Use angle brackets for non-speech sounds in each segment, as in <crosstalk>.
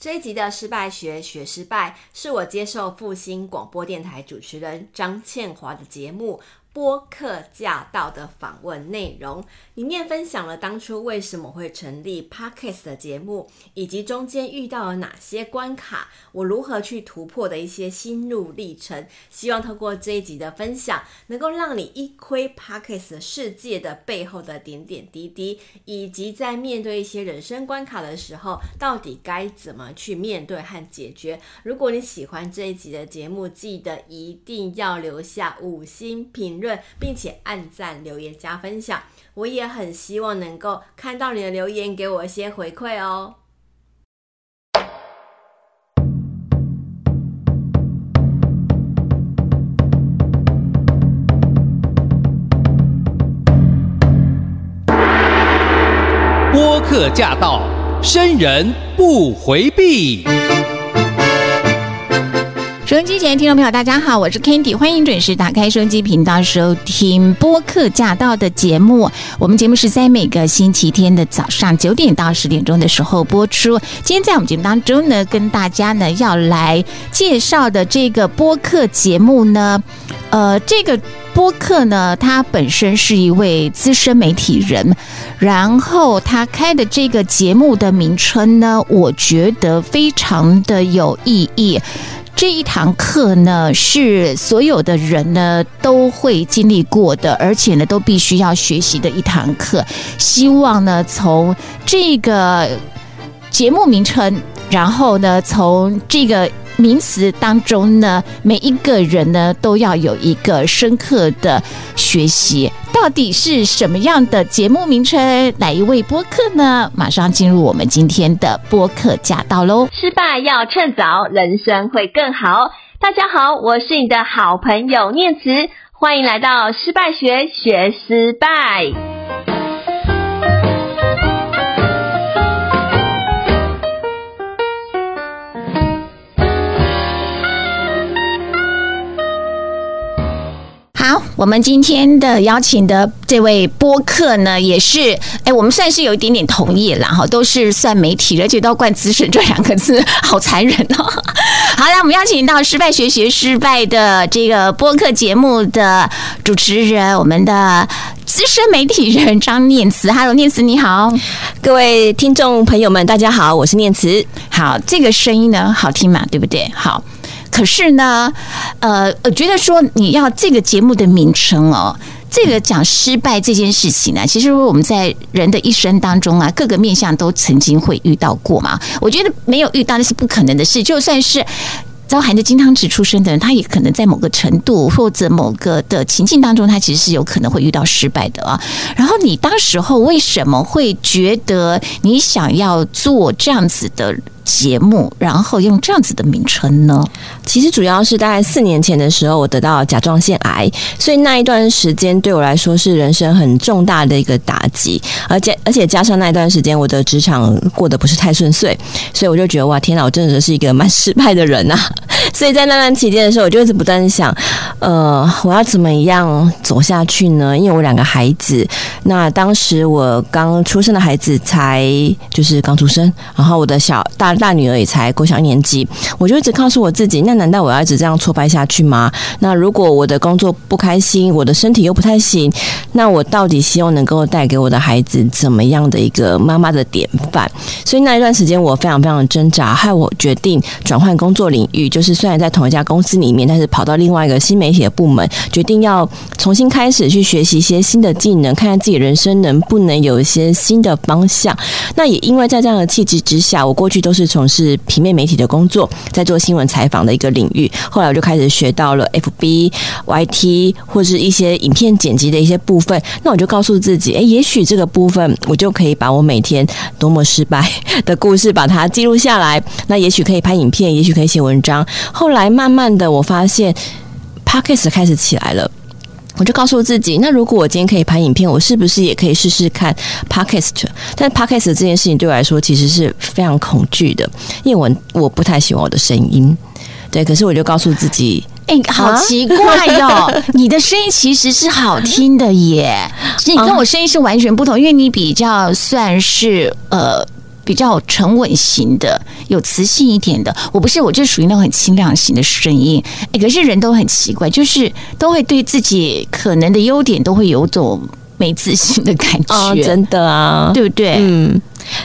这一集的失败学学失败，是我接受复兴广播电台主持人张倩华的节目。播客驾到的访问内容里面分享了当初为什么会成立 Podcast 的节目，以及中间遇到了哪些关卡，我如何去突破的一些心路历程。希望透过这一集的分享，能够让你一窥 Podcast 世界的背后的点点滴滴，以及在面对一些人生关卡的时候，到底该怎么去面对和解决。如果你喜欢这一集的节目，记得一定要留下五星评论。并且按赞、留言、加分享，我也很希望能够看到你的留言，给我一些回馈哦。播客驾到，生人不回避。收音机前的听众朋友，大家好，我是 Candy，欢迎准时打开收音机频道收听播客驾到的节目。我们节目是在每个星期天的早上九点到十点钟的时候播出。今天在我们节目当中呢，跟大家呢要来介绍的这个播客节目呢，呃，这个播客呢，他本身是一位资深媒体人，然后他开的这个节目的名称呢，我觉得非常的有意义。这一堂课呢，是所有的人呢都会经历过的，而且呢都必须要学习的一堂课。希望呢从这个节目名称，然后呢从这个名词当中呢，每一个人呢都要有一个深刻的学习。到底是什么样的节目名称？哪一位播客呢？马上进入我们今天的播客驾到喽！失败要趁早，人生会更好。大家好，我是你的好朋友念慈，欢迎来到失败学学失败。我们今天的邀请的这位播客呢，也是哎，我们算是有一点点同意了哈，都是算媒体，而且都要冠资深这两个字，好残忍哦。<laughs> 好了，我们邀请到失败学学失败的这个播客节目的主持人，我们的资深媒体人张念慈。Hello，念慈你好，各位听众朋友们，大家好，我是念慈。好，这个声音呢，好听嘛，对不对？好。可是呢，呃，我觉得说你要这个节目的名称哦，这个讲失败这件事情呢，其实我们在人的一生当中啊，各个面向都曾经会遇到过嘛。我觉得没有遇到那是不可能的事，就算是遭含着金汤匙出生的人，他也可能在某个程度或者某个的情境当中，他其实是有可能会遇到失败的啊。然后你当时候为什么会觉得你想要做这样子的节目，然后用这样子的名称呢？其实主要是大概四年前的时候，我得到甲状腺癌，所以那一段时间对我来说是人生很重大的一个打击，而且而且加上那一段时间我的职场过得不是太顺遂，所以我就觉得哇，天哪，我真的是一个蛮失败的人呐、啊！<laughs> 所以在那段期间的时候，我就一直不断想，呃，我要怎么样走下去呢？因为我两个孩子，那当时我刚出生的孩子才就是刚出生，然后我的小大。大女儿也才国小一年级，我就一直告诉我自己，那难道我要一直这样挫败下去吗？那如果我的工作不开心，我的身体又不太行，那我到底希望能够带给我的孩子怎么样的一个妈妈的典范？所以那一段时间我非常非常的挣扎，害我决定转换工作领域，就是虽然在同一家公司里面，但是跑到另外一个新媒体的部门，决定要重新开始去学习一些新的技能，看看自己人生能不能有一些新的方向。那也因为在这样的契机之下，我过去都是。从事平面媒体的工作，在做新闻采访的一个领域。后来我就开始学到了 FB、YT 或是一些影片剪辑的一些部分。那我就告诉自己，诶，也许这个部分我就可以把我每天多么失败的故事把它记录下来。那也许可以拍影片，也许可以写文章。后来慢慢的，我发现 Podcast 开始起来了。我就告诉自己，那如果我今天可以拍影片，我是不是也可以试试看 Podcast？但 Podcast 这件事情对我来说其实是非常恐惧的，因为我我不太喜欢我的声音。对，可是我就告诉自己，哎、欸，好奇怪哟、哦，<laughs> 你的声音其实是好听的耶，其实你跟我声音是完全不同，因为你比较算是呃。比较沉稳型的，有磁性一点的。我不是，我就属于那种很清亮型的声音。哎，可是人都很奇怪，就是都会对自己可能的优点都会有种没自信的感觉。哦，真的啊，对不对？嗯，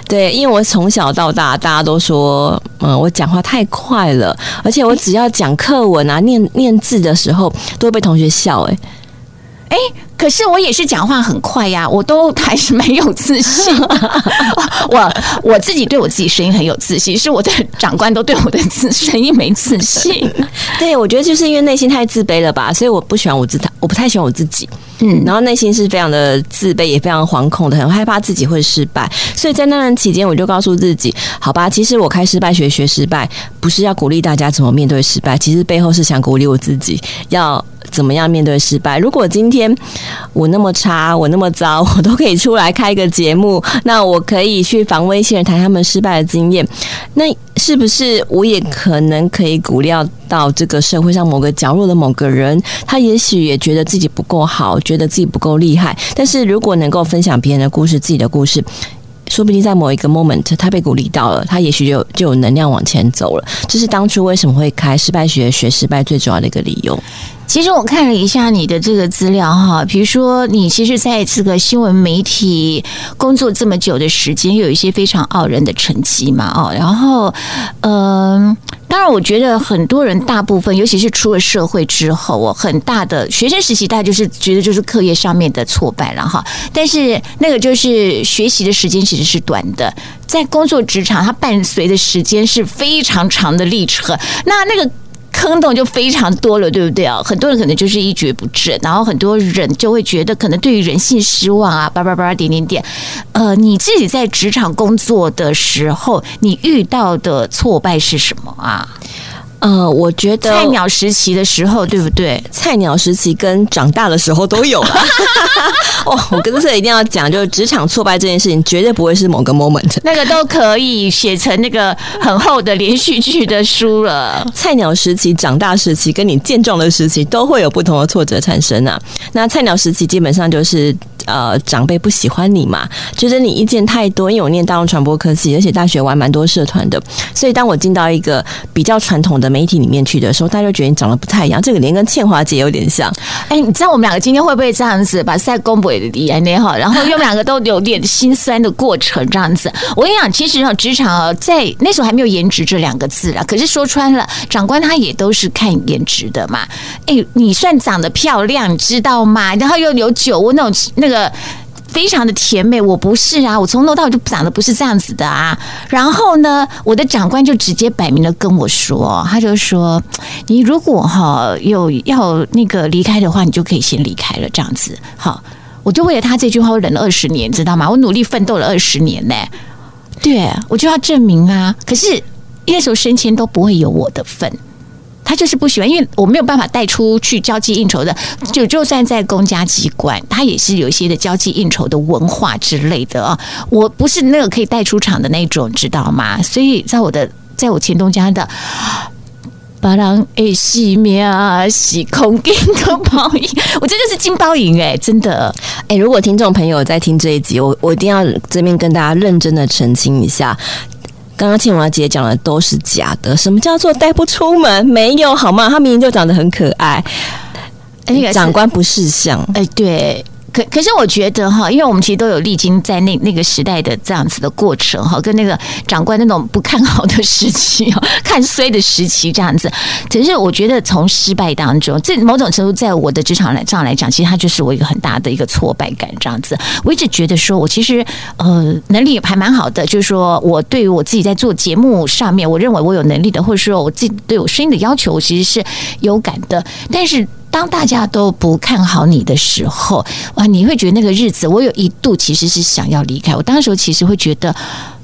对，因为我从小到大，大家都说，嗯，我讲话太快了，而且我只要讲课文啊、念念字的时候，都会被同学笑。哎，哎。可是我也是讲话很快呀，我都还是没有自信。<laughs> 我我自己对我自己声音很有自信，是我的长官都对我的自声音没自信。<laughs> 对，我觉得就是因为内心太自卑了吧，所以我不喜欢我自，我不太喜欢我自己。嗯，然后内心是非常的自卑，也非常惶恐的，很害怕自己会失败。所以在那段期间，我就告诉自己，好吧，其实我开失败学学失败，不是要鼓励大家怎么面对失败，其实背后是想鼓励我自己要。怎么样面对失败？如果今天我那么差，我那么糟，我都可以出来开一个节目，那我可以去访问一些人谈他们失败的经验，那是不是我也可能可以鼓励到这个社会上某个角落的某个人？他也许也觉得自己不够好，觉得自己不够厉害，但是如果能够分享别人的故事，自己的故事。说不定在某一个 moment，他被鼓励到了，他也许就就有能量往前走了。这是当初为什么会开失败学学失败最主要的一个理由。其实我看了一下你的这个资料哈，比如说你其实在这个新闻媒体工作这么久的时间，有一些非常傲人的成绩嘛哦，然后嗯。当然，我觉得很多人大部分，尤其是出了社会之后，我很大的学生时期，大家就是觉得就是课业上面的挫败了哈。但是那个就是学习的时间其实是短的，在工作职场，它伴随的时间是非常长的历程。那那个。坑洞就非常多了，对不对啊？很多人可能就是一蹶不振，然后很多人就会觉得可能对于人性失望啊，叭叭叭点点点。呃，你自己在职场工作的时候，你遇到的挫败是什么啊？呃，我觉得菜鸟时期的时候，对不对？菜鸟时期跟长大的时候都有了。<laughs> 哦，我跟这一定要讲，就是职场挫败这件事情，绝对不会是某个 moment，那个都可以写成那个很厚的连续剧的书了。菜鸟时期、长大时期，跟你健壮的时期，都会有不同的挫折产生啊。那菜鸟时期基本上就是。呃，长辈不喜欢你嘛，觉得你意见太多。因为我念大众传播科系，而且大学玩蛮多社团的，所以当我进到一个比较传统的媒体里面去的时候，大家就觉得你长得不太一样。这个连跟倩华姐有点像。哎，你知道我们两个今天会不会这样子把赛公布的 DNA 哈？然后因为我们两个都有点心酸的过程这样子。我跟你讲，其实，职场，在那时候还没有颜值这两个字啊。可是说穿了，长官他也都是看颜值的嘛。哎，你算长得漂亮，知道吗？然后又有酒窝那种那个。非常的甜美，我不是啊，我从头到尾就长得不是这样子的啊。然后呢，我的长官就直接摆明了跟我说，他就说：“你如果哈有要那个离开的话，你就可以先离开了。”这样子，好，我就为了他这句话，我忍了二十年，知道吗？我努力奋斗了二十年呢。对，我就要证明啊。可是那时候升迁都不会有我的份。他就是不喜欢，因为我没有办法带出去交际应酬的。就就算在公家机关，他也是有一些的交际应酬的文化之类的啊。我不是那个可以带出场的那种，知道吗？所以在我的，在我前东家的，巴郎诶西米啊西空金的包银，<laughs> 我这就是金包银哎，真的哎。如果听众朋友在听这一集，我我一定要这边跟大家认真的澄清一下。刚刚庆华姐讲的都是假的，什么叫做带不出门？没有好吗？他明明就长得很可爱，哎长官不识相，哎，对。可可是我觉得哈，因为我们其实都有历经在那那个时代的这样子的过程哈，跟那个长官那种不看好的时期哈，<laughs> 看衰的时期这样子。可是我觉得从失败当中，这某种程度在我的职场来上来讲，其实它就是我一个很大的一个挫败感这样子。我一直觉得说我其实呃能力还蛮好的，就是说我对于我自己在做节目上面，我认为我有能力的，或者说我自己对我声音的要求，我其实是有感的，但是。当大家都不看好你的时候，哇，你会觉得那个日子，我有一度其实是想要离开。我当时其实会觉得，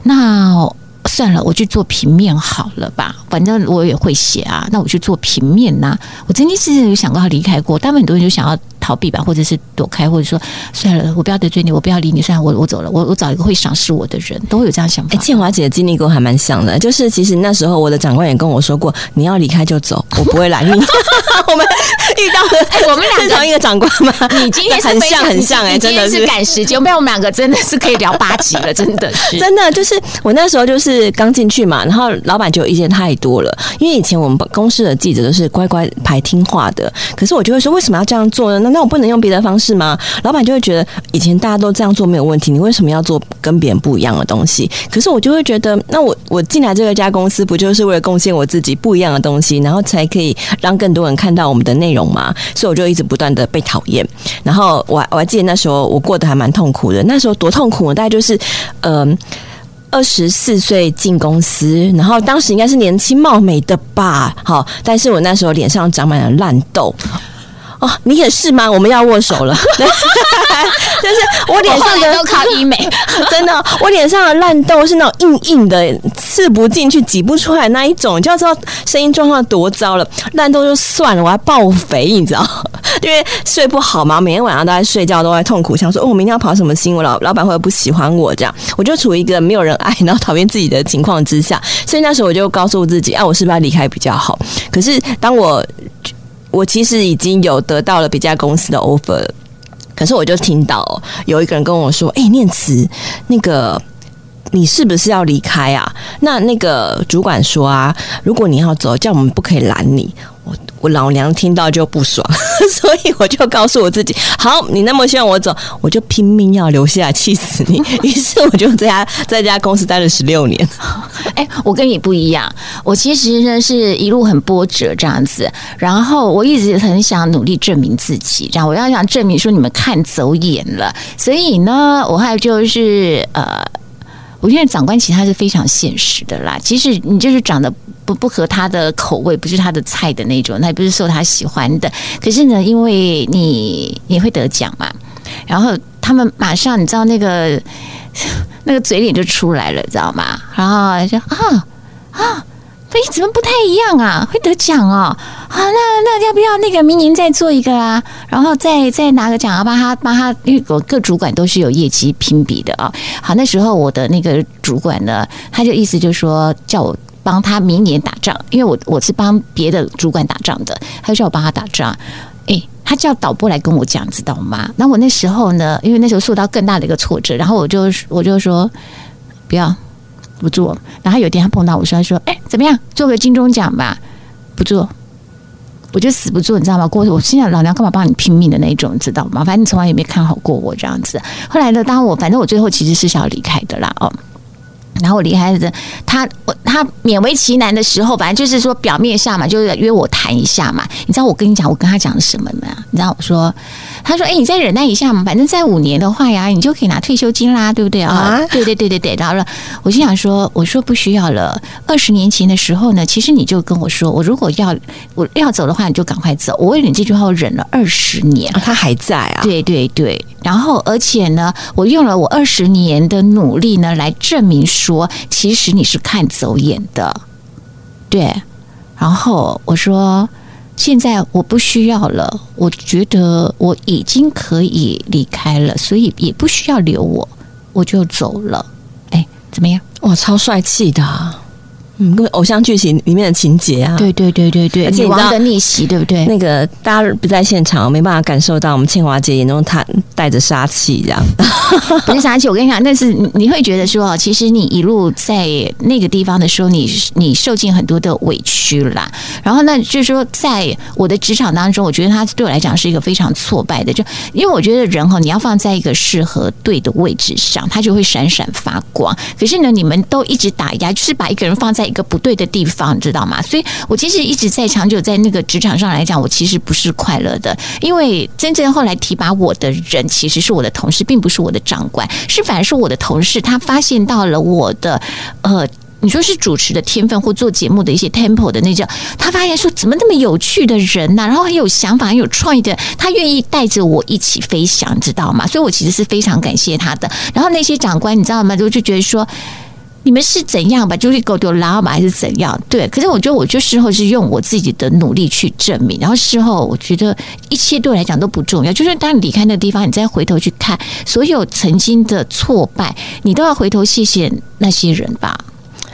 那算了，我去做平面好了吧，反正我也会写啊。那我去做平面呐、我曾经是有想过要离开过，但很多人就想要逃避吧，或者是躲开，或者说算了，我不要得罪你，我不要理你，算了，我我走了，我我找一个会赏识我的人，都会有这样想法。哎，倩华姐的经历跟我还蛮像的，就是其实那时候我的长官也跟我说过，你要离开就走，我不会拦你。<laughs> 我们遇到的，<laughs> 哎，我们俩是同一个长官吗？你今天很像很像哎，真的是赶时间，不然我们两个真的是可以聊八集了，真的是 <laughs> 真的就是我那时候就是刚进去嘛，然后老板就有意见太多了，因为以前我们公司的记者都是乖乖牌听话的，可是我就会说，为什么要这样做呢？那那我不能用别的方式吗？老板就会觉得以前大家都这样做没有问题，你为什么要做跟别人不一样的东西？可是我就会觉得，那我我进来这个家公司，不就是为了贡献我自己不一样的东西，然后才可以让更多人看到我们的内容吗？所以我就一直不断的被讨厌。然后我我还记得那时候我过得还蛮痛苦的，那时候多痛苦呢？大概就是嗯。呃二十四岁进公司，然后当时应该是年轻貌美的吧，好，但是我那时候脸上长满了烂痘。哦，你也是吗？我们要握手了。<laughs> <laughs> 就是我脸上的都靠医美，<laughs> 真的，我脸上的烂痘是那种硬硬的，刺不进去、挤不出来那一种，就要知道声音状况多糟了。烂痘就算了，我还爆肥，你知道？因为睡不好嘛，每天晚上都在睡觉，都在痛苦，想说哦，我明天要跑什么新闻，老老板会不会不喜欢我？这样，我就处于一个没有人爱，然后讨厌自己的情况之下，所以那时候我就告诉自己，啊，我是不是要离开比较好？可是当我我其实已经有得到了别家公司的 offer，可是我就听到有一个人跟我说：“哎、念慈，那个你是不是要离开啊？”那那个主管说：“啊，如果你要走，叫我们不可以拦你。”我我老娘听到就不爽，<laughs> 所以我就告诉我自己：好，你那么希望我走，我就拼命要留下，气死你！<laughs> 于是我就在家在家公司待了十六年。<laughs> 哎，我跟你不一样，我其实呢是一路很波折这样子，然后我一直很想努力证明自己，这样我要想证明说你们看走眼了，所以呢，我还有就是呃。我现在长官其实他是非常现实的啦。其实你就是长得不不合他的口味，不是他的菜的那种，那也不是受他喜欢的。可是呢，因为你你会得奖嘛，然后他们马上你知道那个 <laughs> 那个嘴脸就出来了，知道吗？然后就啊啊。哎，怎么不太一样啊？会得奖哦！啊，那那要不要那个明年再做一个啊？然后再再拿个奖啊，帮他帮他，因为我各主管都是有业绩评比的啊。好，那时候我的那个主管呢，他就意思就是说叫我帮他明年打仗，因为我我是帮别的主管打仗的，他就叫我帮他打仗。哎，他叫导播来跟我讲，知道吗？那我那时候呢，因为那时候受到更大的一个挫折，然后我就我就说不要。不做，然后有一天他碰到我说：“他说，哎，怎么样，做个金钟奖吧？不做，我就死不做，你知道吗？过我心想，老娘干嘛帮你拼命的那种，知道吗？反正你从来也没看好过我这样子。后来呢，当我反正我最后其实是想要离开的啦，哦。”然后我离开的他，他勉为其难的时候，反正就是说表面上嘛，就是约我谈一下嘛。你知道我跟你讲，我跟他讲了什么吗？你知道我说，他说：“哎，你再忍耐一下嘛，反正再五年的话呀，你就可以拿退休金啦，对不对啊？”对对对对对。然后呢，我心想说：“我说不需要了。二十年前的时候呢，其实你就跟我说，我如果要我要走的话，你就赶快走。我为了你这句话，我忍了二十年。他还在啊？对对对。然后而且呢，我用了我二十年的努力呢，来证明说。”其实你是看走眼的，对。然后我说现在我不需要了，我觉得我已经可以离开了，所以也不需要留我，我就走了。哎，怎么样？哇，超帅气的！嗯，跟偶像剧情里面的情节啊，对对对对对，女王的逆袭，对不对？那个大家不在现场，没办法感受到我们倩华姐眼中她带着杀气，这样 <laughs> 不是杀气。我跟你讲，但是你会觉得说，其实你一路在那个地方的时候，你你受尽很多的委屈啦。然后呢，就是说，在我的职场当中，我觉得他对我来讲是一个非常挫败的，就因为我觉得人哈，你要放在一个适合对的位置上，他就会闪闪发光。可是呢，你们都一直打压，就是把一个人放在。一个不对的地方，你知道吗？所以我其实一直在长久在那个职场上来讲，我其实不是快乐的，因为真正后来提拔我的人其实是我的同事，并不是我的长官，是反而是我的同事，他发现到了我的呃，你说是主持的天分或做节目的一些 tempo 的那种，他发现说怎么那么有趣的人呢、啊？然后很有想法、很有创意的，他愿意带着我一起飞翔，知道吗？所以我其实是非常感谢他的。然后那些长官，你知道吗？就就觉得说。你们是怎样把 Judy 狗丢拉吗？还是怎样？对，可是我觉得，我就事后是用我自己的努力去证明，然后事后我觉得一切对我来讲都不重要。就是当你离开那个地方，你再回头去看所有曾经的挫败，你都要回头谢谢那些人吧。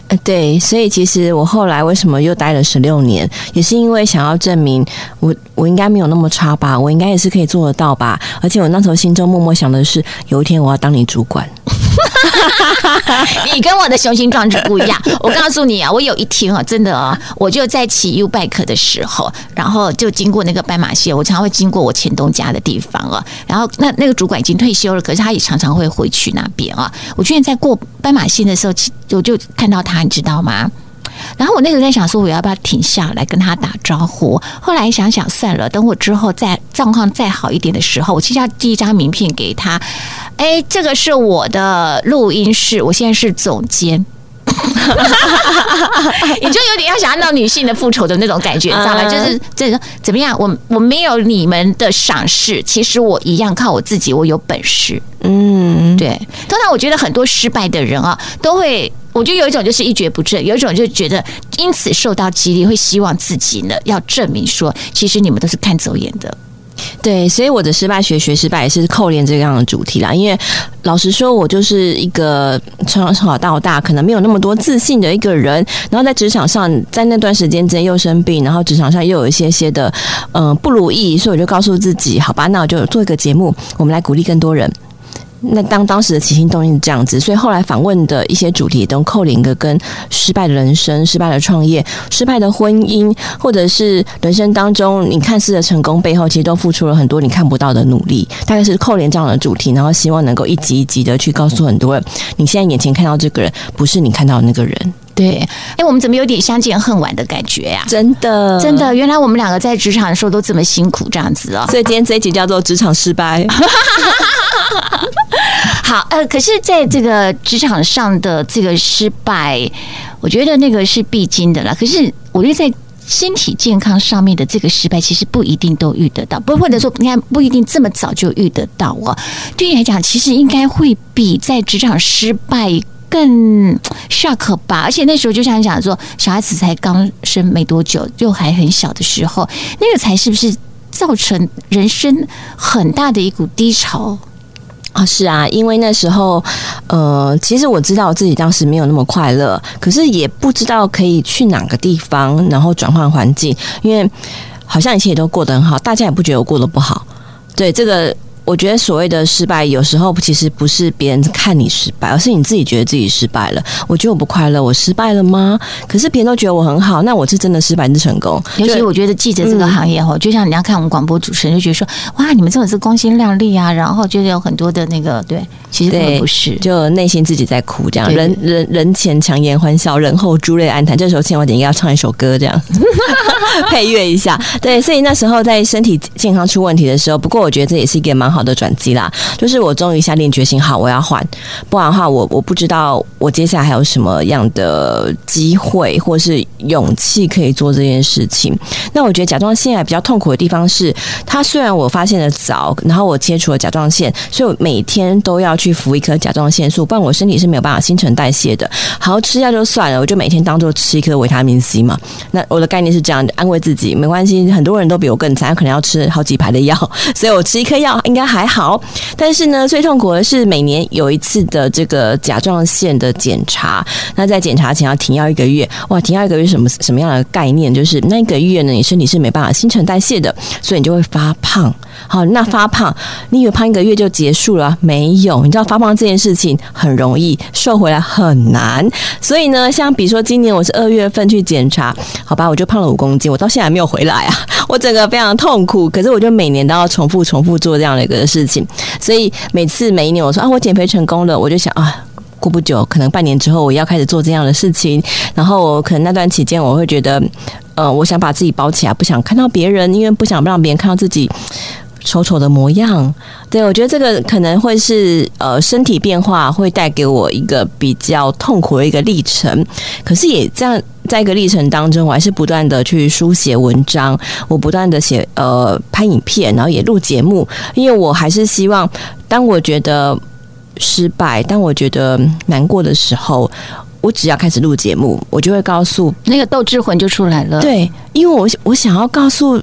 呃，对，所以其实我后来为什么又待了十六年，也是因为想要证明我我应该没有那么差吧，我应该也是可以做得到吧。而且我那时候心中默默想的是，有一天我要当你主管。哈 <laughs> 哈你跟我的雄心壮志不一样。我告诉你啊，我有一天啊，真的啊，我就在骑 U bike 的时候，然后就经过那个斑马线，我常常会经过我前东家的地方啊。然后那那个主管已经退休了，可是他也常常会回去那边啊。我居然在过斑马线的时候，我就看到他，你知道吗？然后我那时候在想说，我要不要停下来跟他打招呼？后来想想算了，等我之后再状况再好一点的时候，我其实要寄一张名片给他。哎，这个是我的录音室，我现在是总监。<laughs> 你就有点要想要那种女性的复仇的那种感觉，你知道吗？就是这个怎么样？我我没有你们的赏识，其实我一样靠我自己，我有本事。嗯，对。通常我觉得很多失败的人啊，都会，我觉得有一种就是一蹶不振，有一种就觉得因此受到激励，会希望自己呢要证明说，其实你们都是看走眼的。对，所以我的失败学学失败也是扣连这样的主题啦。因为老实说，我就是一个从小到大可能没有那么多自信的一个人，然后在职场上，在那段时间之间又生病，然后职场上又有一些些的嗯、不如意，所以我就告诉自己，好吧，那我就做一个节目，我们来鼓励更多人。那当当时的起心动念是这样子，所以后来访问的一些主题都扣连个跟失败的人生、失败的创业、失败的婚姻，或者是人生当中你看似的成功背后，其实都付出了很多你看不到的努力。大概是扣连这样的主题，然后希望能够一集一集的去告诉很多人，你现在眼前看到这个人，不是你看到的那个人。对，哎，我们怎么有点相见恨晚的感觉呀？真的，真的，原来我们两个在职场的时候都这么辛苦，这样子哦。所以今天这一集叫做职场失败。<laughs> 好，呃，可是在这个职场上的这个失败，我觉得那个是必经的啦。可是我觉得在身体健康上面的这个失败，其实不一定都遇得到，不或者说，应该不一定这么早就遇得到哦。对你来讲，其实应该会比在职场失败。更 shock 吧，而且那时候就像你讲说，小孩子才刚生没多久，就还很小的时候，那个才是不是造成人生很大的一股低潮啊？是啊，因为那时候，呃，其实我知道自己当时没有那么快乐，可是也不知道可以去哪个地方，然后转换环境，因为好像一切都过得很好，大家也不觉得我过得不好。对这个。我觉得所谓的失败，有时候其实不是别人看你失败，而是你自己觉得自己失败了。我觉得我不快乐，我失败了吗？可是别人都觉得我很好，那我是真的失败还是成功？尤其我觉得记者这个行业哈，就像人家看我们广播主持人，就觉得说哇，你们真的是光鲜亮丽啊，然后就是有很多的那个对，其实根本不是，就内心自己在哭这样。人人人前强颜欢笑，人后珠泪暗弹。这时候千万点应该要唱一首歌这样配乐一下。对，所以那时候在身体健康出问题的时候，不过我觉得这也是一个蛮好。好的转机啦，就是我终于下定决心，好，我要换，不然的话，我我不知道我接下来还有什么样的机会或是勇气可以做这件事情。那我觉得甲状腺癌比较痛苦的地方是，它虽然我发现的早，然后我切除了甲状腺，所以我每天都要去服一颗甲状腺素，不然我身体是没有办法新陈代谢的。好，吃药就算了，我就每天当做吃一颗维他命 C 嘛。那我的概念是这样，安慰自己，没关系，很多人都比我更惨，可能要吃好几排的药，所以我吃一颗药应该。还好，但是呢，最痛苦的是每年有一次的这个甲状腺的检查。那在检查前要停药一个月，哇，停药一个月什么什么样的概念？就是那一个月呢，你身体是没办法新陈代谢的，所以你就会发胖。好，那发胖，你以为胖一个月就结束了？没有，你知道发胖这件事情很容易，瘦回来很难。所以呢，像比如说今年我是二月份去检查，好吧，我就胖了五公斤，我到现在还没有回来啊，<laughs> 我整个非常痛苦。可是我就每年都要重复重复做这样的一个事情，所以每次每一年我说啊，我减肥成功了，我就想啊，过不久可能半年之后我要开始做这样的事情，然后我可能那段期间我会觉得，呃，我想把自己包起来，不想看到别人，因为不想让别人看到自己。丑丑的模样，对，我觉得这个可能会是呃身体变化会带给我一个比较痛苦的一个历程。可是也这样，在一个历程当中，我还是不断的去书写文章，我不断的写呃拍影片，然后也录节目，因为我还是希望，当我觉得失败，当我觉得难过的时候，我只要开始录节目，我就会告诉那个斗志魂就出来了。对，因为我我想要告诉。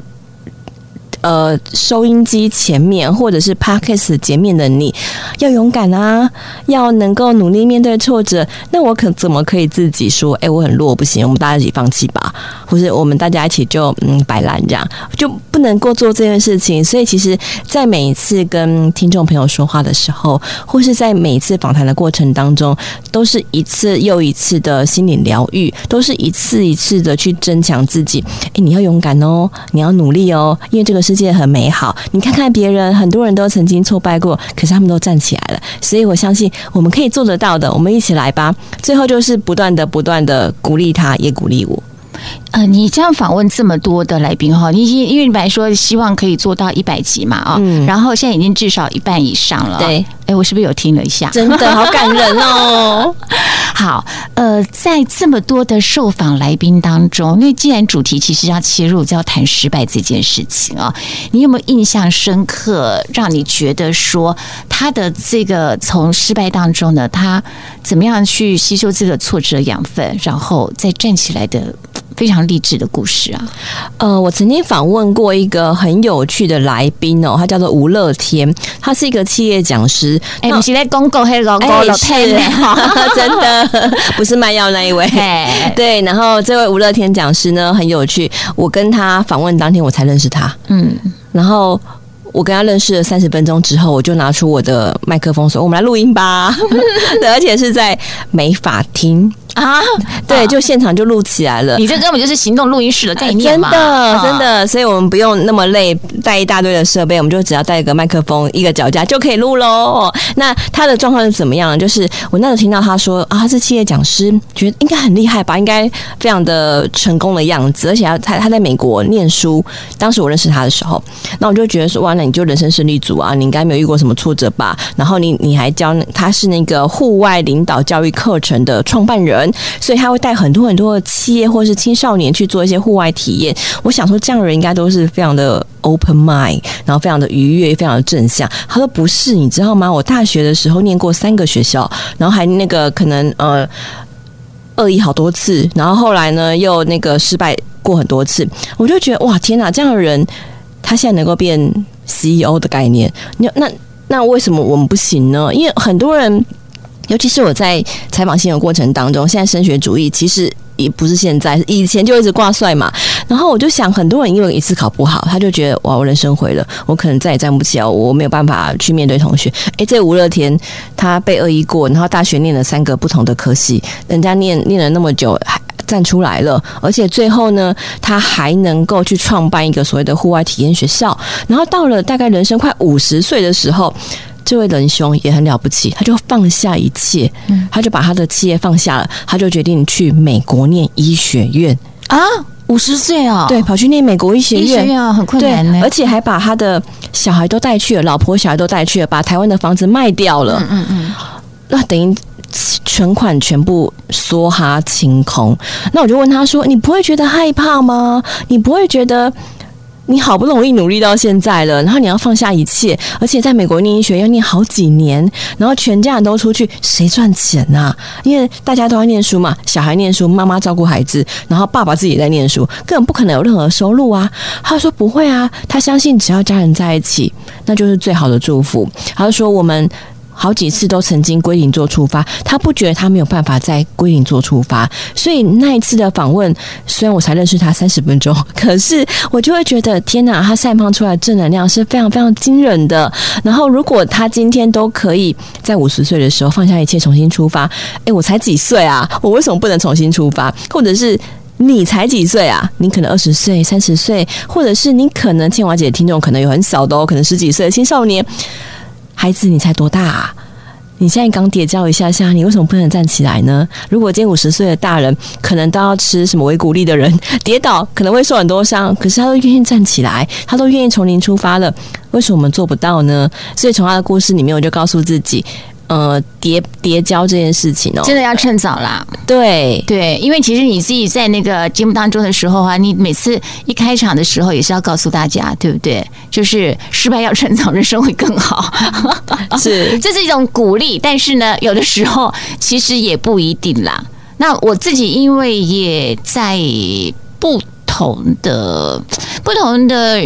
呃，收音机前面或者是 Podcast 前面的你，要勇敢啊，要能够努力面对挫折。那我可怎么可以自己说，哎、我很弱，不行，我们大家一起放弃吧，或是我们大家一起就嗯摆烂这样，就不能够做这件事情。所以，其实，在每一次跟听众朋友说话的时候，或是在每一次访谈的过程当中，都是一次又一次的心理疗愈，都是一次一次的去增强自己。哎、你要勇敢哦，你要努力哦，因为这个是。世界很美好，你看看别人，很多人都曾经挫败过，可是他们都站起来了。所以我相信我们可以做得到的，我们一起来吧。最后就是不断的、不断的鼓励他，也鼓励我。呃，你这样访问这么多的来宾哈，你因为你本来说希望可以做到一百集嘛啊，嗯，然后现在已经至少一半以上了。对，哎，我是不是有听了一下？真的好感人哦。<laughs> 好，呃，在这么多的受访来宾当中，因为既然主题其实要切入，就要谈失败这件事情啊，你有没有印象深刻，让你觉得说他的这个从失败当中呢，他怎么样去吸收这个挫折养分，然后再站起来的？非常励志的故事啊！呃，我曾经访问过一个很有趣的来宾哦，他叫做吴乐天，他是一个企业讲师。哎、欸，不是在公共黑龙江乐天，<laughs> 真的不是卖药那一位。对，然后这位吴乐天讲师呢很有趣，我跟他访问当天我才认识他。嗯，然后我跟他认识了三十分钟之后，我就拿出我的麦克风说：“我们来录音吧。” <laughs> 对，而且是在美法厅。啊，对，就现场就录起来了。你这根本就是行动录音室的概念嘛，真的，真的。所以我们不用那么累，带一大堆的设备，我们就只要带一个麦克风、一个脚架就可以录喽。那他的状况是怎么样？就是我那时候听到他说啊，他是企业讲师，觉得应该很厉害吧，应该非常的成功的样子。而且他他他在美国念书，当时我认识他的时候，那我就觉得说哇，那你就人生胜利组啊，你应该没有遇过什么挫折吧？然后你你还教他是那个户外领导教育课程的创办人。所以他会带很多很多的企业或是青少年去做一些户外体验。我想说，这样的人应该都是非常的 open mind，然后非常的愉悦，非常的正向。他说不是，你知道吗？我大学的时候念过三个学校，然后还那个可能呃恶意好多次，然后后来呢又那个失败过很多次。我就觉得哇，天哪！这样的人他现在能够变 CEO 的概念，那那那为什么我们不行呢？因为很多人。尤其是我在采访新闻过程当中，现在升学主义其实也不是现在，以前就一直挂帅嘛。然后我就想，很多人因为一次考不好，他就觉得哇，我人生毁了，我可能再也站不起来，我没有办法去面对同学。诶，这吴乐天他被恶意过，然后大学念了三个不同的科系，人家念念了那么久，还站出来了，而且最后呢，他还能够去创办一个所谓的户外体验学校。然后到了大概人生快五十岁的时候。这位仁兄也很了不起，他就放下一切，他就把他的企业放下了，他就决定去美国念医学院。啊，五十岁啊，对，跑去念美国医学院，医学院啊，很困难呢，而且还把他的小孩都带去了，老婆小孩都带去了，把台湾的房子卖掉了，嗯嗯，那等于存款全部梭哈清空。那我就问他说：“你不会觉得害怕吗？你不会觉得？”你好不容易努力到现在了，然后你要放下一切，而且在美国念医学要念好几年，然后全家人都出去，谁赚钱呐、啊？因为大家都要念书嘛，小孩念书，妈妈照顾孩子，然后爸爸自己在念书，根本不可能有任何收入啊。他说不会啊，他相信只要家人在一起，那就是最好的祝福。他说我们。好几次都曾经归零做出发，他不觉得他没有办法再归零做出发，所以那一次的访问，虽然我才认识他三十分钟，<laughs> 可是我就会觉得天哪，他散发出来的正能量是非常非常惊人的。然后如果他今天都可以在五十岁的时候放下一切重新出发，诶，我才几岁啊？我为什么不能重新出发？或者是你才几岁啊？你可能二十岁、三十岁，或者是你可能清华姐听众可能有很小的哦，可能十几岁的青少年。孩子，你才多大啊？你现在刚跌跤一下下，你为什么不能站起来呢？如果今天五十岁的大人，可能都要吃什么维骨力的人，跌倒可能会受很多伤，可是他都愿意站起来，他都愿意从零出发了，为什么我们做不到呢？所以从他的故事里面，我就告诉自己。呃，叠叠交这件事情哦，真的要趁早啦。对对，因为其实你自己在那个节目当中的时候啊，你每次一开场的时候也是要告诉大家，对不对？就是失败要趁早，人生会更好。<laughs> 是，<laughs> 这是一种鼓励，但是呢，有的时候其实也不一定啦。那我自己因为也在不同的不同的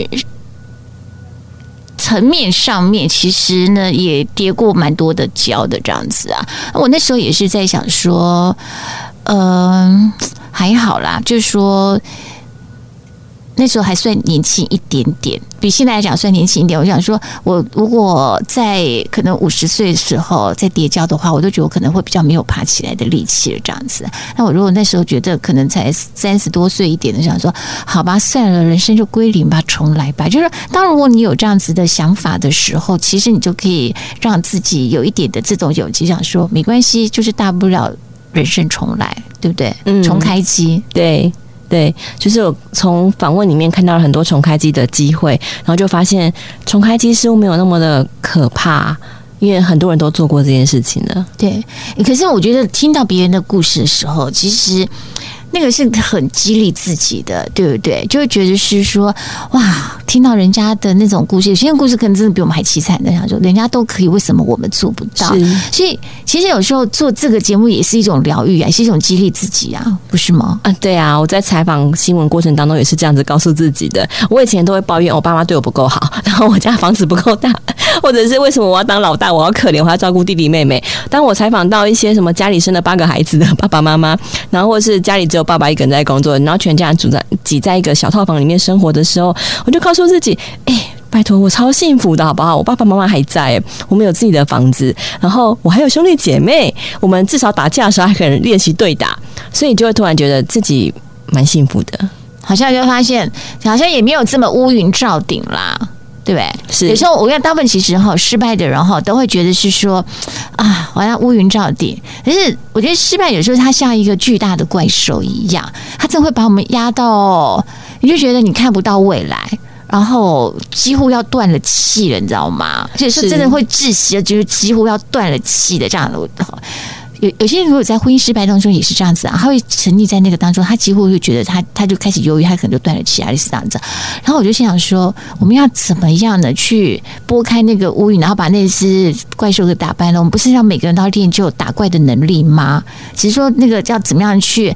层面上面，其实呢也跌过蛮多的跤的这样子啊。我那时候也是在想说，嗯、还好啦，就是说。那时候还算年轻一点点，比现在来讲算年轻一点。我想说，我如果在可能五十岁的时候再跌跤的话，我都觉得我可能会比较没有爬起来的力气了。这样子，那我如果那时候觉得可能才三十多岁一点的，想说好吧，算了，人生就归零吧，重来吧。就是当如果你有这样子的想法的时候，其实你就可以让自己有一点的这种勇气，想说没关系，就是大不了人生重来，对不对？嗯，重开机，对。对，就是我从访问里面看到了很多重开机的机会，然后就发现重开机似乎没有那么的可怕，因为很多人都做过这件事情的。对，可是我觉得听到别人的故事的时候，其实。那个是很激励自己的，对不对？就会觉得是说，哇，听到人家的那种故事，有些故事可能真的比我们还凄惨的。想说，人家都可以，为什么我们做不到？所以，其实有时候做这个节目也是一种疗愈啊，也是一种激励自己啊，不是吗？啊，对啊，我在采访新闻过程当中也是这样子告诉自己的。我以前都会抱怨我爸妈对我不够好，然后我家房子不够大，<laughs> 或者是为什么我要当老大，我要可怜，我要照顾弟弟妹妹。当我采访到一些什么家里生了八个孩子的爸爸妈妈，然后或是家里只有有爸爸一个人在工作，然后全家人住在挤在一个小套房里面生活的时候，我就告诉自己：哎、拜托，我超幸福的，好不好？我爸爸妈妈还在，我们有自己的房子，然后我还有兄弟姐妹，我们至少打架的时候还可以练习对打，所以就会突然觉得自己蛮幸福的，好像就发现好像也没有这么乌云罩顶啦。对不对？是有时候我跟大部分其实哈失败的人哈都会觉得是说啊，好像乌云罩顶。可是我觉得失败有时候它像一个巨大的怪兽一样，它真的会把我们压到，你就觉得你看不到未来，然后几乎要断了气了，你知道吗？而且是真的会窒息的，就是几乎要断了气的这样的。<laughs> 有有些人如果在婚姻失败当中也是这样子啊，他会沉溺在那个当中，他几乎会觉得他他就开始忧郁，他可能就断了气啊，类似这样子。然后我就心想说，我们要怎么样的去拨开那个乌云，然后把那只怪兽给打败呢？我们不是让每个人都练就打怪的能力吗？只是说那个要怎么样去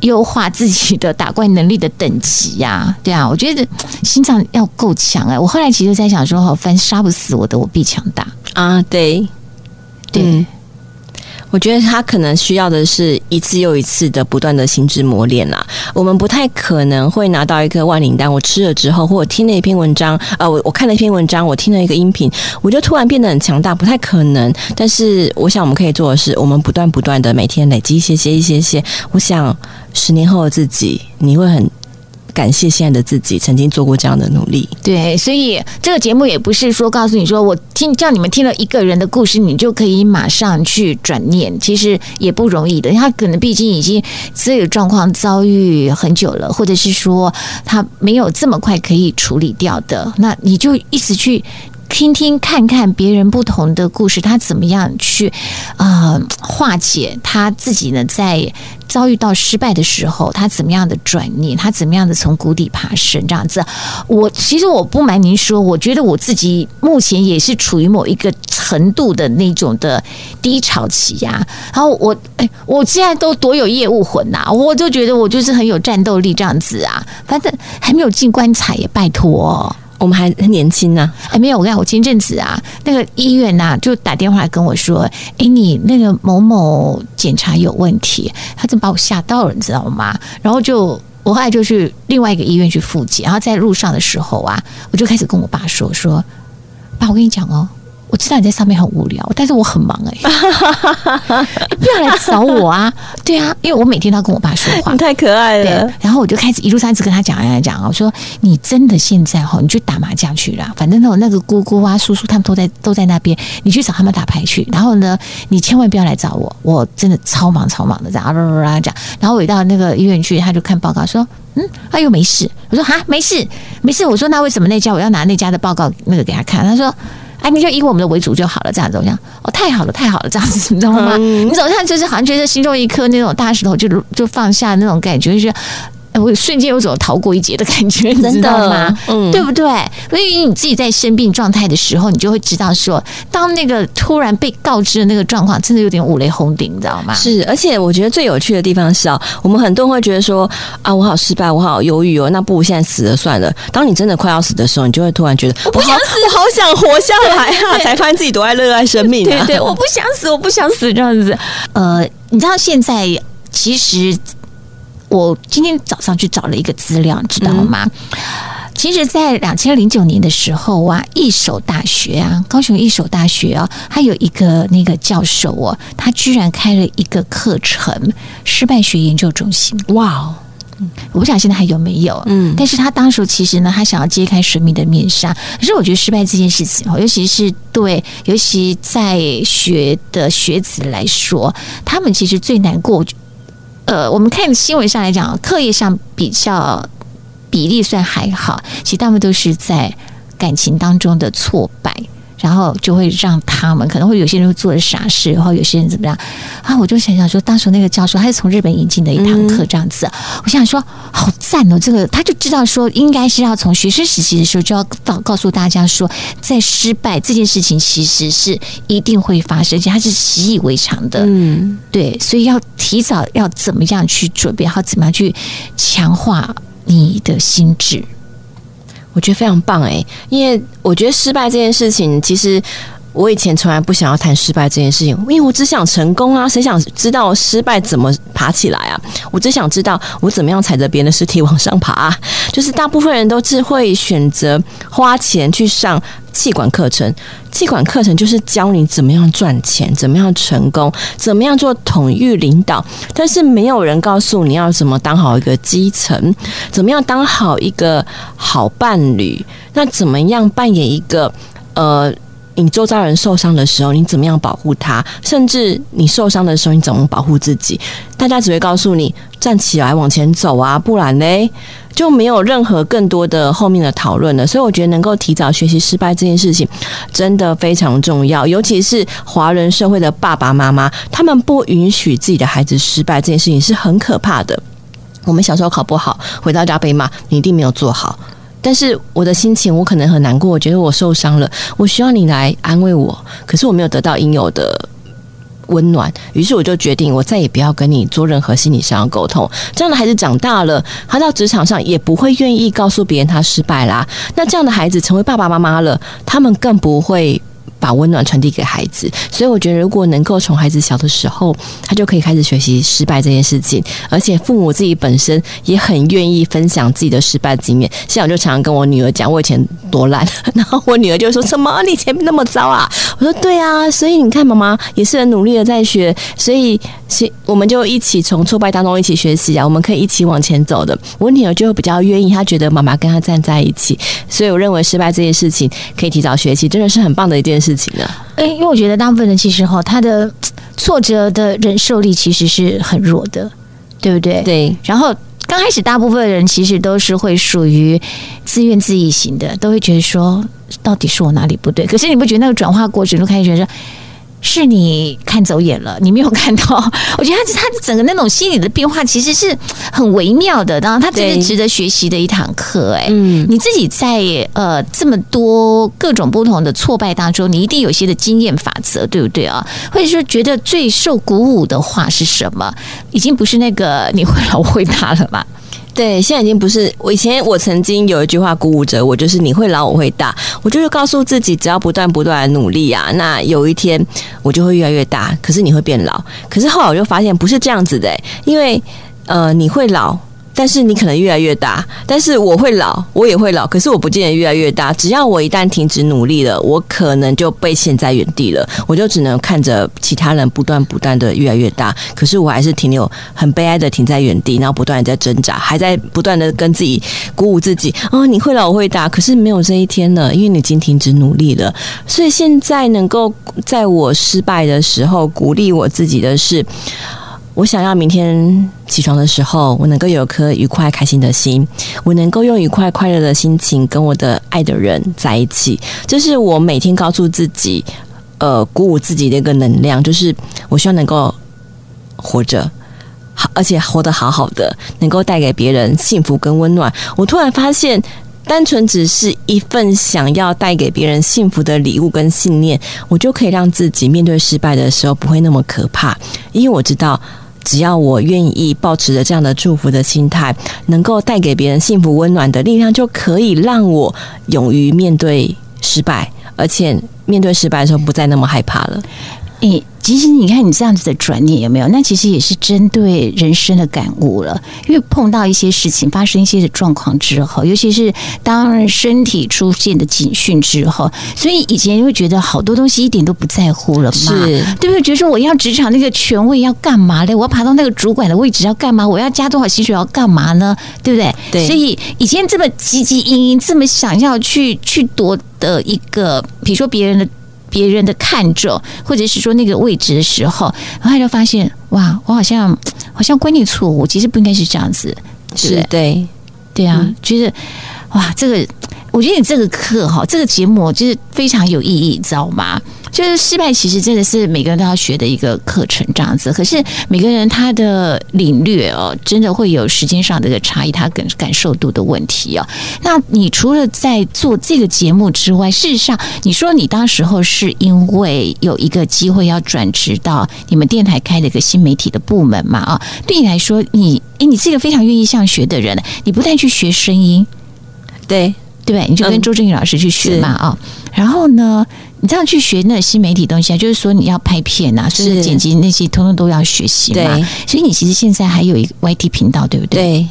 优化自己的打怪能力的等级呀、啊？对啊，我觉得心脏要够强哎。我后来其实在想说，凡杀不死我的，我必强大啊。对，对。嗯我觉得他可能需要的是一次又一次的不断的心智磨练啦。我们不太可能会拿到一颗万灵丹，我吃了之后，或者听了一篇文章，呃，我我看了一篇文章，我听了一个音频，我就突然变得很强大，不太可能。但是，我想我们可以做的是，我们不断不断的每天累积一些些一些些。我想，十年后的自己，你会很。感谢现在的自己曾经做过这样的努力。对，所以这个节目也不是说告诉你说，我听叫你们听了一个人的故事，你就可以马上去转念，其实也不容易的。他可能毕竟已经这个状况遭遇很久了，或者是说他没有这么快可以处理掉的，那你就一直去。听听看看别人不同的故事，他怎么样去啊、呃、化解他自己呢？在遭遇到失败的时候，他怎么样的转念？他怎么样的从谷底爬升？这样子，我其实我不瞒您说，我觉得我自己目前也是处于某一个程度的那种的低潮期呀、啊。然后我哎，我现在都多有业务魂呐、我就觉得我就是很有战斗力这样子啊。反正还没有进棺材也拜托。我们还很年轻呢、啊，哎，没有，我跟你讲，我前阵子啊，那个医院呐、啊，就打电话来跟我说，哎，你那个某某检查有问题，他真把我吓到了，你知道吗？然后就我后来就去另外一个医院去复检，然后在路上的时候啊，我就开始跟我爸说说，爸，我跟你讲哦。我知道你在上面很无聊，但是我很忙哎、<laughs> 不要来找我啊！对啊，因为我每天都要跟我爸说话，你太可爱了。对，然后我就开始一路上一直跟他讲讲讲，我说你真的现在哈，你去打麻将去了，反正那种那个姑姑啊、叔叔他们都在都在那边，你去找他们打牌去。然后呢，你千万不要来找我，我真的超忙超忙的这样啊啦啦啦讲。然后我一到那个医院去，他就看报告说，嗯，他又没事。我说哈，没事没事。我说那为什么那家我要拿那家的报告那个给他看？他说。哎，你就以我们的为主就好了，这样子，我想，哦，太好了，太好了，这样子，你知道吗？嗯、你总像就是好像觉得心中一颗那种大石头就就放下那种感觉，就是，我瞬间有种逃过一劫的感觉，<laughs> 你知道吗？嗯，对不对？所以你自己在生病状态的时候，你就会知道说，当那个突然被告知的那个状况，真的有点五雷轰顶，你知道吗？是，而且我觉得最有趣的地方是啊，我们很多人会觉得说啊，我好失败，我好忧郁哦，那不如现在死了算了。当你真的快要死的时候，你就会突然觉得，我不想死，我好想活下来啊，<laughs> 才发现自己多爱热爱生命啊。对对，我不想死，我不想死这样子。呃，你知道现在其实。我今天早上去找了一个资料，知道吗？嗯、其实，在两千零九年的时候啊，一所大学啊，高雄一所大学啊，还有一个那个教授哦，他居然开了一个课程——失败学研究中心。哇哦！我不晓得现在还有没有？嗯，但是他当时其实呢，他想要揭开神秘的面纱。可是我觉得失败这件事情哦，尤其是对，尤其在学的学子来说，他们其实最难过。呃，我们看新闻上来讲，课业上比较比例算还好，其实大部分都是在感情当中的挫败。然后就会让他们可能会有些人会做的傻事，然后有些人怎么样啊？我就想想说，当时那个教授他是从日本引进的一堂课这样子，嗯、我想说好赞哦！这个他就知道说，应该是要从学生时期的时候就要告告诉大家说，在失败这件事情其实是一定会发生，而且他是习以为常的。嗯，对，所以要提早要怎么样去准备，好怎么样去强化你的心智。我觉得非常棒诶，因为我觉得失败这件事情，其实我以前从来不想要谈失败这件事情，因为我只想成功啊，谁想知道失败怎么爬起来啊？我只想知道我怎么样踩着别人的尸体往上爬啊。就是大部分人都是会选择花钱去上。气管课程，气管课程就是教你怎么样赚钱，怎么样成功，怎么样做统御领导。但是没有人告诉你要怎么当好一个基层，怎么样当好一个好伴侣，那怎么样扮演一个呃，你周遭人受伤的时候，你怎么样保护他？甚至你受伤的时候，你怎么保护自己？大家只会告诉你站起来往前走啊，不然嘞就没有任何更多的后面的讨论了。所以我觉得能够提早学习失败这件事情真的非常重要，尤其是华人社会的爸爸妈妈，他们不允许自己的孩子失败这件事情是很可怕的。我们小时候考不好，回到家被骂，你一定没有做好。但是我的心情，我可能很难过，我觉得我受伤了，我需要你来安慰我，可是我没有得到应有的温暖，于是我就决定，我再也不要跟你做任何心理上的沟通。这样的孩子长大了，他到职场上也不会愿意告诉别人他失败啦。那这样的孩子成为爸爸妈妈了，他们更不会。把温暖传递给孩子，所以我觉得，如果能够从孩子小的时候，他就可以开始学习失败这件事情，而且父母自己本身也很愿意分享自己的失败经验。像我就常常跟我女儿讲，我以前多烂，<laughs> 然后我女儿就说什么？你以前那么糟啊？我说对啊，所以你看妈妈也是很努力的在学，所以是我们就一起从挫败当中一起学习啊，我们可以一起往前走的。我女儿就会比较愿意，她觉得妈妈跟她站在一起，所以我认为失败这件事情可以提早学习，真的是很棒的一件事。情呢？诶，因为我觉得大部分人其实哈，他的挫折的忍受力其实是很弱的，对不对？对。然后刚开始，大部分人其实都是会属于自怨自艾型的，都会觉得说，到底是我哪里不对？可是你不觉得那个转化过程，就开始觉得说。是你看走眼了，你没有看到。<laughs> 我觉得他他整个那种心理的变化，其实是很微妙的。然后，他真是值得学习的一堂课。哎，嗯，你自己在呃这么多各种不同的挫败当中，你一定有些的经验法则，对不对啊？或者说，觉得最受鼓舞的话是什么？已经不是那个你会老我会大了吧？对，现在已经不是我以前。我曾经有一句话鼓舞着我，就是你会老，我会大。我就是告诉自己，只要不断不断的努力啊，那有一天我就会越来越大。可是你会变老。可是后来我就发现不是这样子的，因为呃，你会老。但是你可能越来越大，但是我会老，我也会老，可是我不见得越来越大。只要我一旦停止努力了，我可能就被陷在原地了，我就只能看着其他人不断不断的越来越大，可是我还是停留很悲哀的停在原地，然后不断的在挣扎，还在不断的跟自己鼓舞自己。哦，你会老，我会大，可是没有这一天了，因为你已经停止努力了。所以现在能够在我失败的时候鼓励我自己的是。我想要明天起床的时候，我能够有颗愉快开心的心，我能够用愉快快乐的心情跟我的爱的人在一起。这是我每天告诉自己，呃，鼓舞自己的一个能量，就是我希望能够活着。好，而且活得好好的，能够带给别人幸福跟温暖。我突然发现，单纯只是一份想要带给别人幸福的礼物跟信念，我就可以让自己面对失败的时候不会那么可怕，因为我知道。只要我愿意保持着这样的祝福的心态，能够带给别人幸福温暖的力量，就可以让我勇于面对失败，而且面对失败的时候不再那么害怕了。诶，其实你看你这样子的转念有没有？那其实也是针对人生的感悟了。因为碰到一些事情，发生一些的状况之后，尤其是当身体出现的警讯之后，所以以前会觉得好多东西一点都不在乎了嘛，是对不对？觉得说我要职场那个权位要干嘛嘞？我要爬到那个主管的位置要干嘛？我要加多少薪水要干嘛呢？对不对？对。所以以前这么汲汲营营，这么想要去去夺的一个，比如说别人的。别人的看重，或者是说那个位置的时候，然后他就发现哇，我好像好像观念错误，其实不应该是这样子，是对？对，对啊，嗯、觉得哇，这个我觉得你这个课哈，这个节目就是非常有意义，知道吗？就是失败，其实真的是每个人都要学的一个课程，这样子。可是每个人他的领略哦，真的会有时间上的一个差异，他感感受度的问题哦。那你除了在做这个节目之外，事实上，你说你当时候是因为有一个机会要转职到你们电台开了一个新媒体的部门嘛？啊，对你来说，你诶，你是一个非常愿意向学的人，你不但去学声音，对对，你就跟周正宇老师去学嘛啊，嗯、然后呢？你这样去学那新媒体东西啊，就是说你要拍片啊，所以剪辑那些通通都要学习嘛。对，所以你其实现在还有一个 YT 频道，对不对？对，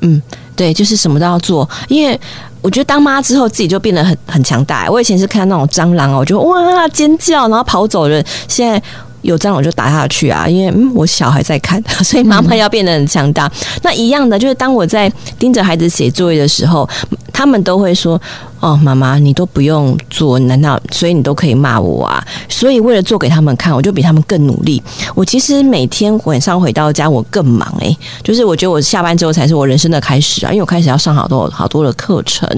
嗯，对，就是什么都要做。因为我觉得当妈之后，自己就变得很很强大。我以前是看那种蟑螂哦，我就哇尖叫，然后跑走人。现在有这样我就打下去啊，因为嗯，我小孩在看，<laughs> 所以妈妈要变得很强大。嗯、那一样的，就是当我在盯着孩子写作业的时候，他们都会说。哦，妈妈，你都不用做，难道所以你都可以骂我啊？所以为了做给他们看，我就比他们更努力。我其实每天晚上回到家，我更忙诶、就是我觉得我下班之后才是我人生的开始啊，因为我开始要上好多好多的课程，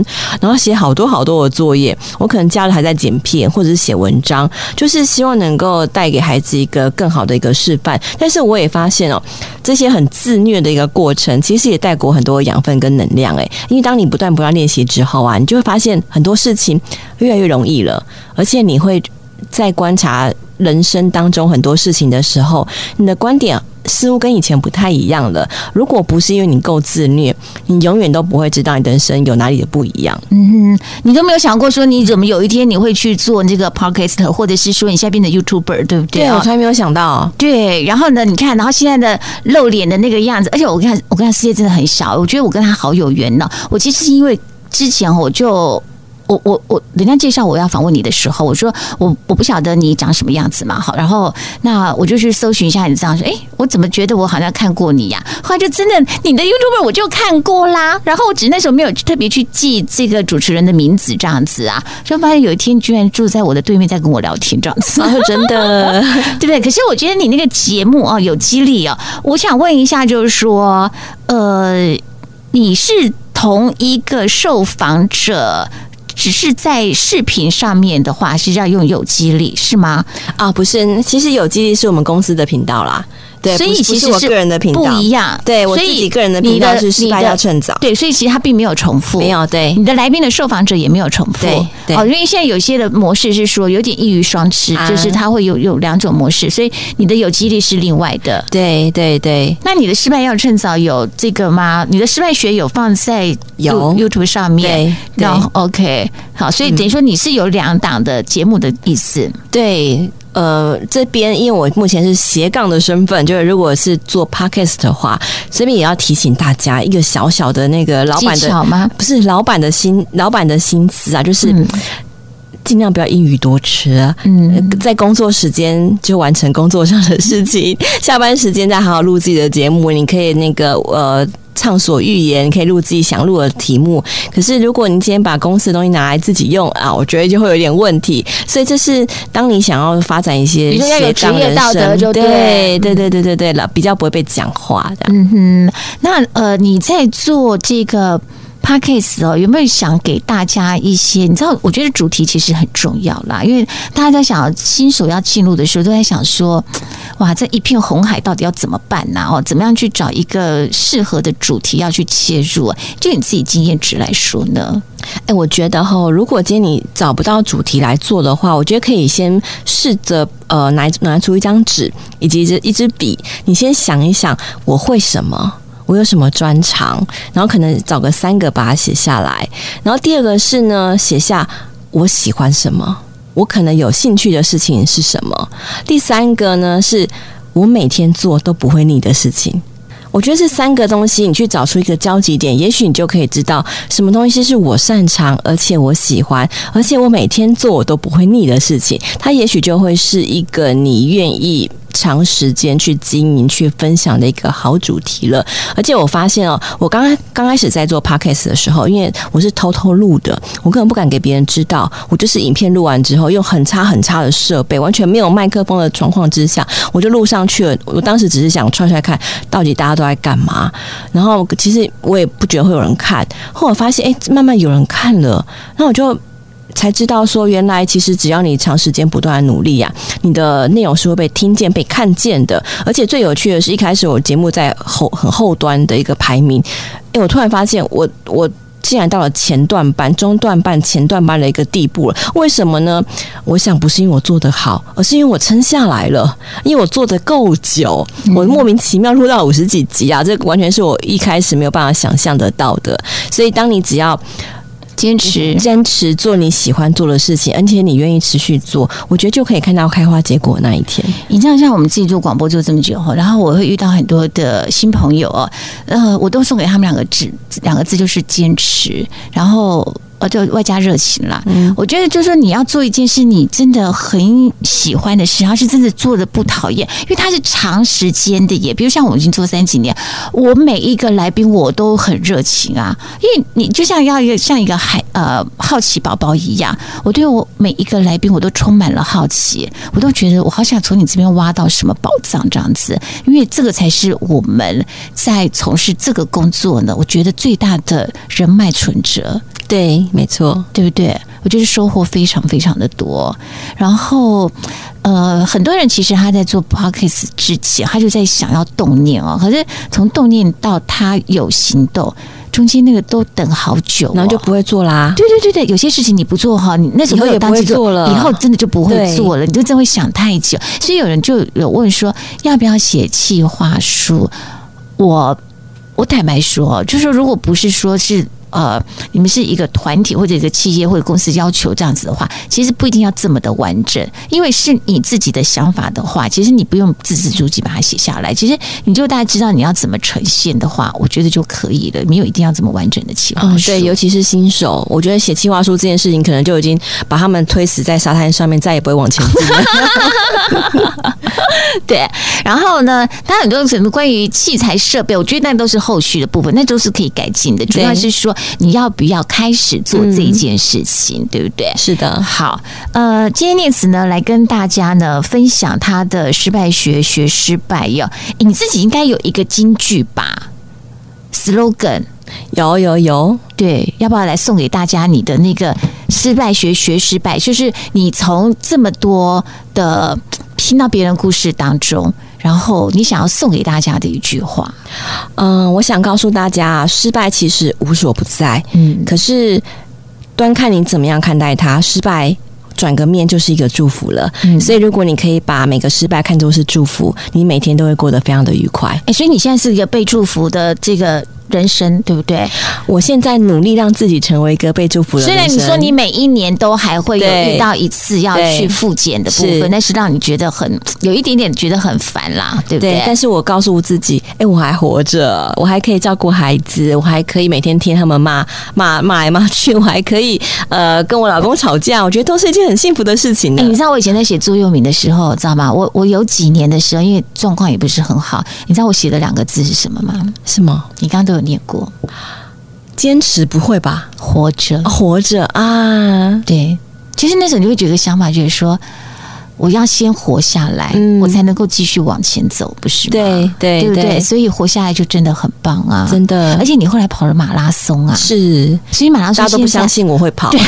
然后写好多好多的作业。我可能假日还在剪片或者是写文章，就是希望能够带给孩子一个更好的一个示范。但是我也发现哦，这些很自虐的一个过程，其实也带给我很多养分跟能量诶、因为当你不断不断练习之后啊，你就会发现。很多事情越来越容易了，而且你会在观察人生当中很多事情的时候，你的观点似乎跟以前不太一样了。如果不是因为你够自虐，你永远都不会知道你的人生有哪里的不一样。嗯哼，你都没有想过说你怎么有一天你会去做这个 podcast，或者是说你现在变成 YouTuber，对不对？对，我从来没有想到。对，然后呢，你看，然后现在的露脸的那个样子，而且我跟他，我跟他世界真的很小，我觉得我跟他好有缘呢。我其实是因为之前我就。我我我，人家介绍我要访问你的时候，我说我我不晓得你长什么样子嘛，好，然后那我就去搜寻一下你这样说，哎，我怎么觉得我好像看过你呀？后来就真的你的 YouTube 我就看过啦，然后我只是那时候没有特别去记这个主持人的名字这样子啊，就发现有一天居然住在我的对面在跟我聊天这样子，真的 <laughs> 对不对？可是我觉得你那个节目哦有激励哦，我想问一下，就是说，呃，你是同一个受访者？只是在视频上面的话，是要用有机力是吗？啊，不是，其实有机力是我们公司的频道啦。对，所以其实是我个人的频道不一样。对，我自己个人的频道是失败要趁早。对，所以其实它并没有重复。没有，对，你的来宾的受访者也没有重复。对，对。哦，因为现在有些的模式是说有点一鱼双吃，啊、就是它会有有两种模式，所以你的有机力是另外的。对对对。那你的失败要趁早有这个吗？你的失败学有放在有 YouTube 上面？对。然后 OK，好，所以等于说你是有两档的节目的意思。嗯、对。呃，这边因为我目前是斜杠的身份，就是如果是做 podcast 的话，这边也要提醒大家一个小小的那个老板的吗？不是老板的心，老板的心思啊，就是尽量不要一语多吃啊。嗯，在工作时间就完成工作上的事情，下班时间再好好录自己的节目。你可以那个呃。畅所欲言，可以录自己想录的题目。可是，如果你今天把公司的东西拿来自己用啊，我觉得就会有点问题。所以，这是当你想要发展一些比较有职业道德，就对对对对对对了，比较不会被讲话的。嗯哼，那呃，你在做这个 Podcast 哦，有没有想给大家一些？你知道，我觉得主题其实很重要啦，因为大家在想新手要进入的时候，都在想说，<tsk> 哇，这一片红海到底要怎么办呢？哦，怎么样去找一个适合的主题要去切入？就你自己经验值来说呢？哎，我觉得哈，如果今天你找不到主题来做的话，我觉得可以先试着呃拿拿出一张纸以及一支一支笔，你先想一想我会什么。我有什么专长？然后可能找个三个把它写下来。然后第二个是呢，写下我喜欢什么，我可能有兴趣的事情是什么。第三个呢，是我每天做都不会腻的事情。我觉得这三个东西，你去找出一个交集点，也许你就可以知道什么东西是我擅长，而且我喜欢，而且我每天做我都不会腻的事情。它也许就会是一个你愿意。长时间去经营、去分享的一个好主题了。而且我发现哦，我刚刚刚开始在做 podcast 的时候，因为我是偷偷录的，我根本不敢给别人知道。我就是影片录完之后，用很差很差的设备，完全没有麦克风的状况之下，我就录上去了。我当时只是想踹踹看，到底大家都在干嘛。然后其实我也不觉得会有人看，后来发现哎，慢慢有人看了，那我就。才知道说，原来其实只要你长时间不断的努力呀、你的内容是会被听见、被看见的。而且最有趣的是，一开始我节目在后很后端的一个排名，诶，我突然发现我我竟然到了前段班、中段班、前段班的一个地步了。为什么呢？我想不是因为我做得好，而是因为我撑下来了，因为我做得够久，我莫名其妙录到五十几集啊！这完全是我一开始没有办法想象得到的。所以，当你只要坚持，坚持做你喜欢做的事情，而且你愿意持续做，我觉得就可以看到开花结果那一天。你知道像我们自己做广播做这么久后，然后我会遇到很多的新朋友，呃，我都送给他们两个字，两个字就是坚持，然后。呃，就外加热情啦。嗯，我觉得就是说，你要做一件事，你真的很喜欢的事，然后是真的做的不讨厌，因为它是长时间的耶。比如像我已经做三几年，我每一个来宾我都很热情啊，因为你就像要一个像一个孩呃好奇宝宝一样，我对我每一个来宾我都充满了好奇，我都觉得我好想从你这边挖到什么宝藏这样子，因为这个才是我们在从事这个工作呢，我觉得最大的人脉存折。对，没错，对不对？我觉得收获非常非常的多。然后，呃，很多人其实他在做 p o c k e t 之前，他就在想要动念哦。可是从动念到他有行动，中间那个都等好久，然后就不会做啦。对对对对，有些事情你不做哈，你那时候也不会做了，以后真的就不会做了，你就真会想太久。所以有人就有问说，要不要写企划书？我我坦白说，就是说，如果不是说是。呃，你们是一个团体或者一个企业或者公司要求这样子的话，其实不一定要这么的完整，因为是你自己的想法的话，其实你不用字字珠玑把它写下来，其实你就大概知道你要怎么呈现的话，我觉得就可以了，没有一定要这么完整的企划书。嗯，对，尤其是新手，我觉得写企划书这件事情，可能就已经把他们推死在沙滩上面，再也不会往前进了。<laughs> 对，然后呢，它很多什么关于器材设备，我觉得那都是后续的部分，那都是可以改进的，主要是说。你要不要开始做这件事情，嗯、对不对？是的。好，呃，今天念慈呢来跟大家呢分享他的失败学学失败哟。你自己应该有一个金句吧？slogan 有有有，对，要不要来送给大家你的那个失败学学失败？就是你从这么多的听到别人故事当中。然后你想要送给大家的一句话，嗯，我想告诉大家，失败其实无所不在，嗯，可是端看你怎么样看待它，失败转个面就是一个祝福了。嗯，所以如果你可以把每个失败看作是祝福，你每天都会过得非常的愉快。哎，所以你现在是一个被祝福的这个。人生对不对？我现在努力让自己成为一个被祝福的人。虽然你说你每一年都还会有遇到一次要去复检的部分，但是让你觉得很有一点点觉得很烦啦，对不对？对，但是我告诉自己，哎，我还活着，我还可以照顾孩子，我还可以每天听他们骂骂骂来骂去，我还可以呃跟我老公吵架，我觉得都是一件很幸福的事情。呢，你知道我以前在写座右铭的时候，知道吗？我我有几年的时候，因为状况也不是很好，你知道我写的两个字是什么吗？是吗？你刚刚都有念过，坚持不会吧？活着，活着啊！对，其实那时候你会觉得想法就是说，我要先活下来，嗯我才能够继续往前走，不是吗？对对对不对？对所以活下来就真的很棒啊，真的而且你后来跑了马拉松啊，是，所以马拉松大家都不相信我会跑。对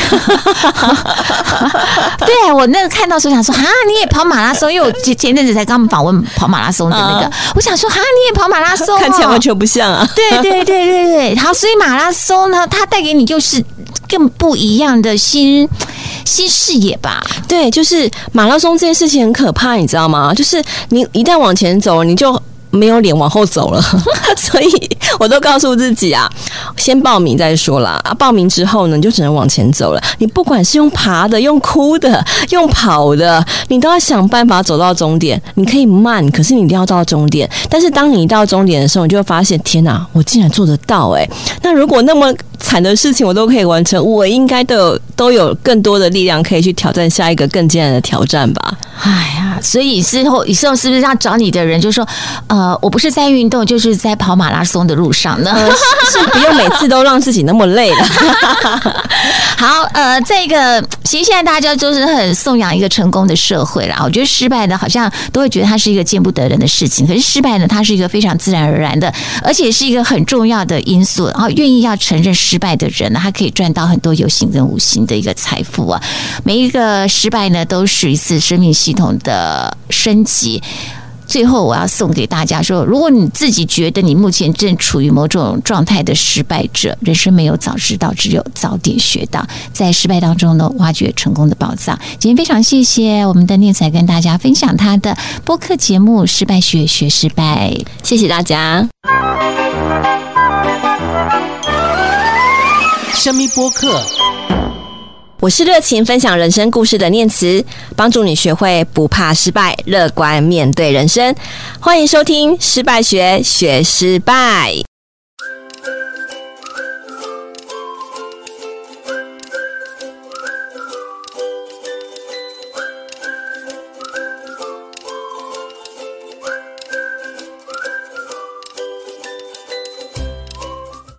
<laughs> 我那个看到时候想说，哈，你也跑马拉松？因为我前前阵子才刚访问跑马拉松的那个，啊我想说，哈，你也跑马拉松、哦？看起来完全不像啊。对对对对对，好，所以马拉松呢，它带给你就是更不一样的新新视野吧。对，就是马拉松这件事情很可怕，你知道吗？就是你一旦往前走，你就没有脸往后走了。<laughs> 所以我都告诉自己啊，先报名再说啦。啊，报名之后呢，你就只能往前走了。你不管是用爬的、用哭的、用跑的，你都要想办法走到终点。你可以慢，可是你一定要到终点。但是当你一到终点的时候，你就会发现，天哪，我竟然做得到！诶，那如果那么惨的事情我都可以完成，我应该都有都有更多的力量可以去挑战下一个更艰难的挑战吧。哎呀，所以之后以后是不是要找你的人就说，呃，我不是在运动，就是在跑马拉松的路上呢？呃、是不用每次都让自己那么累了。<laughs> 好，呃，这个其实现在大家就是很颂扬一个成功的社会啦。我觉得失败的好像都会觉得它是一个见不得人的事情，可是失败呢，它是一个非常自然而然的，而且是一个很重要的因素。然后愿意要承认失败的人呢，他可以赚到很多有形跟无形的一个财富啊。每一个失败呢，都是一次生命系统的升级。最后，我要送给大家说：如果你自己觉得你目前正处于某种状态的失败者，人生没有早知道，只有早点学到，在失败当中呢，挖掘成功的宝藏。今天非常谢谢我们的念才跟大家分享他的播客节目《失败学学失败》，谢谢大家。生命播客。我是热情分享人生故事的念慈，帮助你学会不怕失败，乐观面对人生。欢迎收听《失败学学失败》。